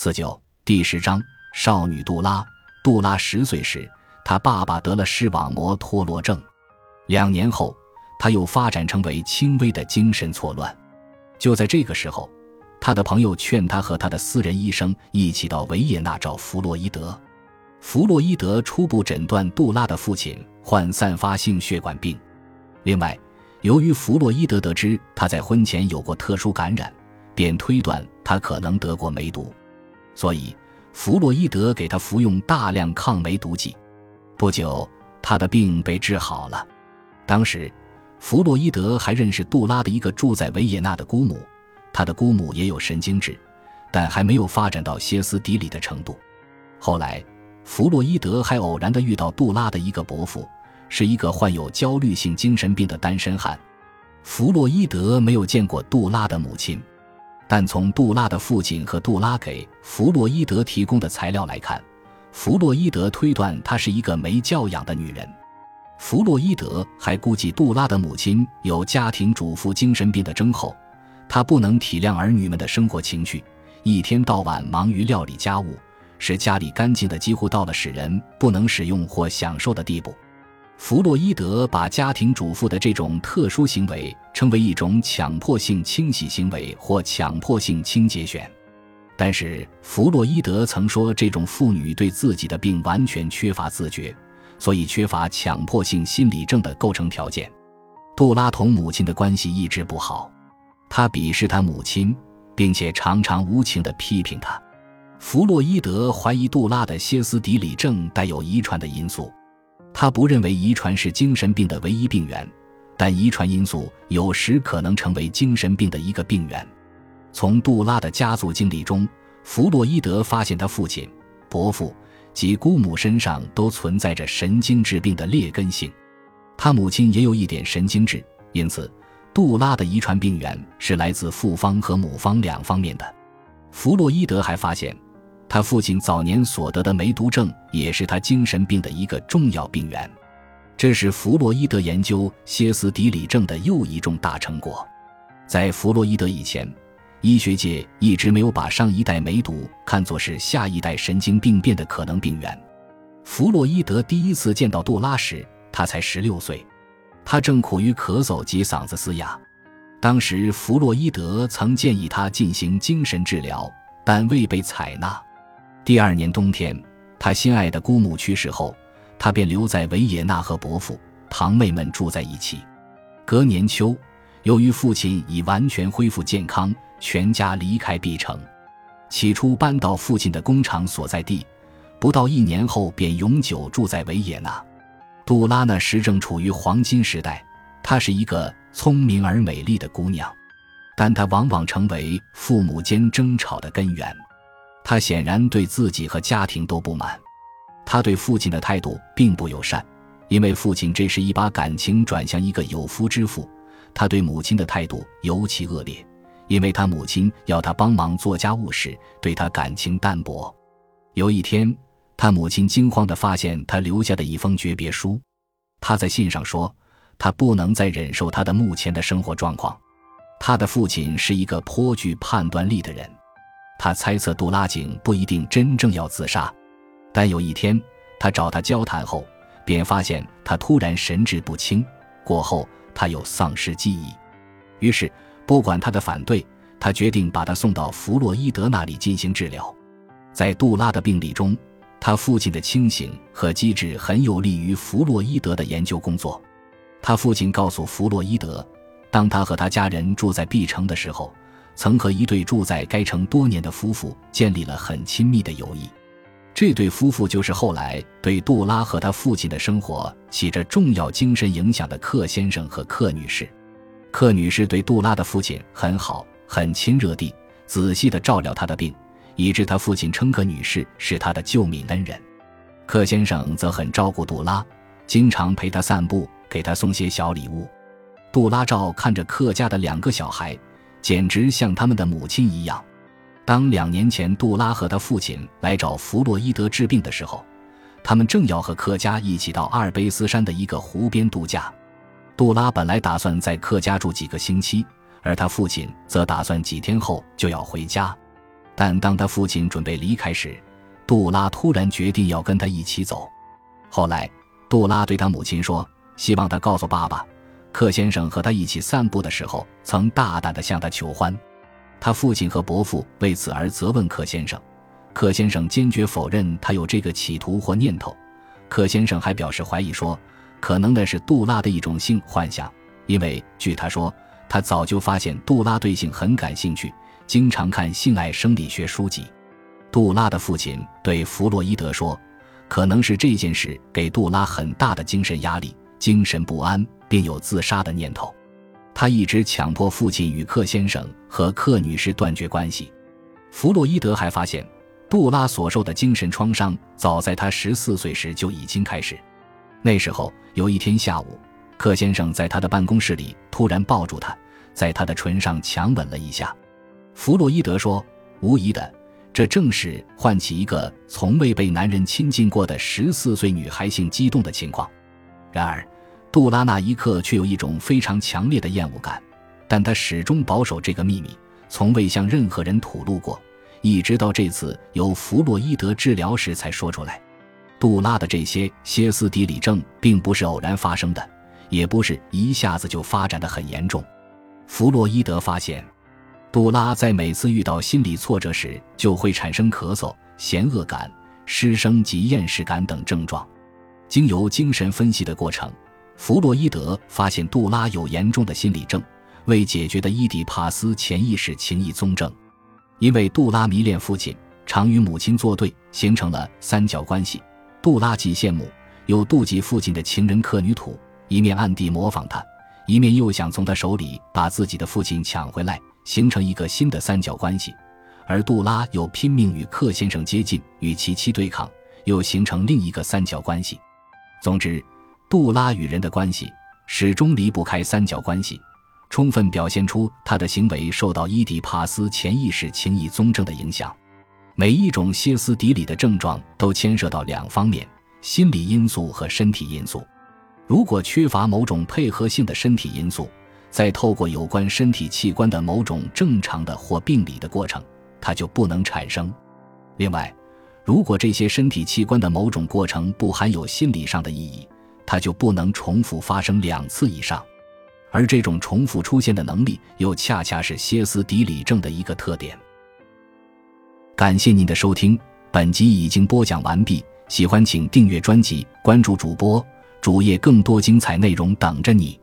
四九第十章少女杜拉。杜拉十岁时，她爸爸得了视网膜脱落症，两年后，他又发展成为轻微的精神错乱。就在这个时候，她的朋友劝她和她的私人医生一起到维也纳找弗洛伊德。弗洛伊德初步诊断杜拉的父亲患散发性血管病。另外，由于弗洛伊德得知他在婚前有过特殊感染，便推断他可能得过梅毒。所以，弗洛伊德给他服用大量抗酶毒剂。不久，他的病被治好了。当时，弗洛伊德还认识杜拉的一个住在维也纳的姑母，他的姑母也有神经质，但还没有发展到歇斯底里的程度。后来，弗洛伊德还偶然的遇到杜拉的一个伯父，是一个患有焦虑性精神病的单身汉。弗洛伊德没有见过杜拉的母亲。但从杜拉的父亲和杜拉给弗洛伊德提供的材料来看，弗洛伊德推断她是一个没教养的女人。弗洛伊德还估计杜拉的母亲有家庭主妇精神病的症候，她不能体谅儿女们的生活情趣，一天到晚忙于料理家务，使家里干净的几乎到了使人不能使用或享受的地步。弗洛伊德把家庭主妇的这种特殊行为称为一种强迫性清洗行为或强迫性清洁选，但是弗洛伊德曾说，这种妇女对自己的病完全缺乏自觉，所以缺乏强迫性心理症的构成条件。杜拉同母亲的关系一直不好，他鄙视他母亲，并且常常无情地批评他。弗洛伊德怀疑杜拉的歇斯底里症带有遗传的因素。他不认为遗传是精神病的唯一病源，但遗传因素有时可能成为精神病的一个病源。从杜拉的家族经历中，弗洛伊德发现他父亲、伯父及姑母身上都存在着神经质病的劣根性，他母亲也有一点神经质，因此杜拉的遗传病源是来自父方和母方两方面的。弗洛伊德还发现。他父亲早年所得的梅毒症也是他精神病的一个重要病源，这是弗洛伊德研究歇斯底里症的又一重大成果。在弗洛伊德以前，医学界一直没有把上一代梅毒看作是下一代神经病变的可能病源。弗洛伊德第一次见到杜拉时，他才十六岁，他正苦于咳嗽及嗓子嘶哑。当时，弗洛伊德曾建议他进行精神治疗，但未被采纳。第二年冬天，他心爱的姑母去世后，他便留在维也纳和伯父、堂妹们住在一起。隔年秋，由于父亲已完全恢复健康，全家离开 B 城。起初搬到父亲的工厂所在地，不到一年后便永久住在维也纳。杜拉那时正处于黄金时代，她是一个聪明而美丽的姑娘，但她往往成为父母间争吵的根源。他显然对自己和家庭都不满，他对父亲的态度并不友善，因为父亲这时已把感情转向一个有夫之妇。他对母亲的态度尤其恶劣，因为他母亲要他帮忙做家务时，对他感情淡薄。有一天，他母亲惊慌地发现他留下的一封诀别书，他在信上说，他不能再忍受他的目前的生活状况。他的父亲是一个颇具判断力的人。他猜测杜拉景不一定真正要自杀，但有一天他找他交谈后，便发现他突然神志不清。过后他又丧失记忆，于是不管他的反对，他决定把他送到弗洛伊德那里进行治疗。在杜拉的病例中，他父亲的清醒和机智很有利于弗洛伊德的研究工作。他父亲告诉弗洛伊德，当他和他家人住在 B 城的时候。曾和一对住在该城多年的夫妇建立了很亲密的友谊，这对夫妇就是后来对杜拉和他父亲的生活起着重要精神影响的克先生和克女士。克女士对杜拉的父亲很好，很亲热地仔细地照料他的病，以致他父亲称克女士是他的救命恩人。克先生则很照顾杜拉，经常陪他散步，给他送些小礼物。杜拉照看着克家的两个小孩。简直像他们的母亲一样。当两年前杜拉和他父亲来找弗洛伊德治病的时候，他们正要和克家一起到阿尔卑斯山的一个湖边度假。杜拉本来打算在克家住几个星期，而他父亲则打算几天后就要回家。但当他父亲准备离开时，杜拉突然决定要跟他一起走。后来，杜拉对他母亲说：“希望他告诉爸爸，克先生和他一起散步的时候，曾大胆地向他求欢。”他父亲和伯父为此而责问克先生，克先生坚决否认他有这个企图或念头。克先生还表示怀疑说，可能那是杜拉的一种性幻想，因为据他说，他早就发现杜拉对性很感兴趣。经常看性爱生理学书籍，杜拉的父亲对弗洛伊德说：“可能是这件事给杜拉很大的精神压力，精神不安，并有自杀的念头。他一直强迫父亲与克先生和克女士断绝关系。”弗洛伊德还发现，杜拉所受的精神创伤早在他十四岁时就已经开始。那时候有一天下午，克先生在他的办公室里突然抱住他，在他的唇上强吻了一下。弗洛伊德说：“无疑的，这正是唤起一个从未被男人亲近过的十四岁女孩性激动的情况。然而，杜拉那一刻却有一种非常强烈的厌恶感，但他始终保守这个秘密，从未向任何人吐露过，一直到这次由弗洛伊德治疗时才说出来。杜拉的这些歇斯底里症并不是偶然发生的，也不是一下子就发展的很严重。弗洛伊德发现。”杜拉在每次遇到心理挫折时，就会产生咳嗽、嫌恶感、失声及厌食感等症状。经由精神分析的过程，弗洛伊德发现杜拉有严重的心理症——未解决的伊底帕斯潜意识情谊综症。因为杜拉迷恋父亲，常与母亲作对，形成了三角关系。杜拉既羡慕又妒忌父亲的情人克女土，一面暗地模仿他，一面又想从他手里把自己的父亲抢回来。形成一个新的三角关系，而杜拉又拼命与克先生接近，与其妻对抗，又形成另一个三角关系。总之，杜拉与人的关系始终离不开三角关系，充分表现出他的行为受到伊底帕斯潜意识情谊综症的影响。每一种歇斯底里的症状都牵涉到两方面：心理因素和身体因素。如果缺乏某种配合性的身体因素，再透过有关身体器官的某种正常的或病理的过程，它就不能产生。另外，如果这些身体器官的某种过程不含有心理上的意义，它就不能重复发生两次以上。而这种重复出现的能力，又恰恰是歇斯底里症的一个特点。感谢您的收听，本集已经播讲完毕。喜欢请订阅专辑，关注主播主页，更多精彩内容等着你。